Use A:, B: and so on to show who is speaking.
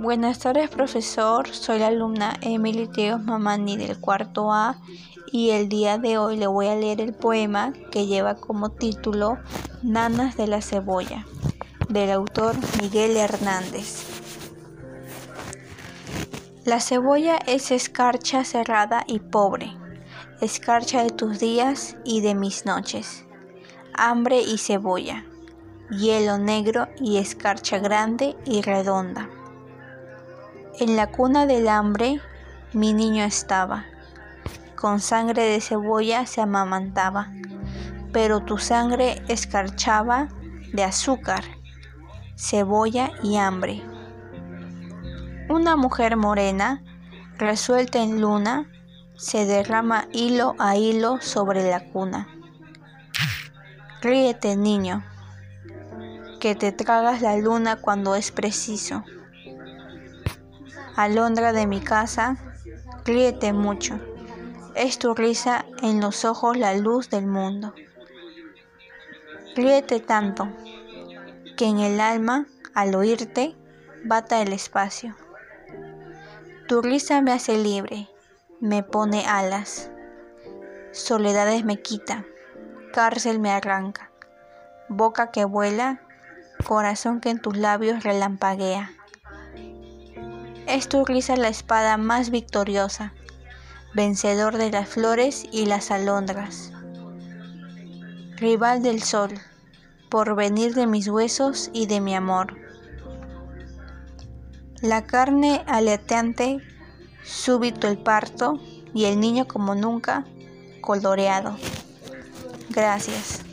A: Buenas tardes, profesor. Soy la alumna Emily Diego Mamani del cuarto A y el día de hoy le voy a leer el poema que lleva como título Nanas de la cebolla del autor Miguel Hernández. La cebolla es escarcha cerrada y pobre, escarcha de tus días y de mis noches, hambre y cebolla, hielo negro y escarcha grande y redonda en la cuna del hambre mi niño estaba, con sangre de cebolla se amamantaba, pero tu sangre escarchaba de azúcar, cebolla y hambre. Una mujer morena, resuelta en luna, se derrama hilo a hilo sobre la cuna. Ríete, niño, que te tragas la luna cuando es preciso alondra de mi casa, ríete mucho. Es tu risa en los ojos la luz del mundo. Ríete tanto que en el alma, al oírte, bata el espacio. Tu risa me hace libre, me pone alas. Soledades me quita, cárcel me arranca. Boca que vuela, corazón que en tus labios relampaguea. Es tu risa la espada más victoriosa, vencedor de las flores y las alondras. Rival del sol, por venir de mis huesos y de mi amor. La carne aleteante, súbito el parto y el niño como nunca, coloreado. Gracias.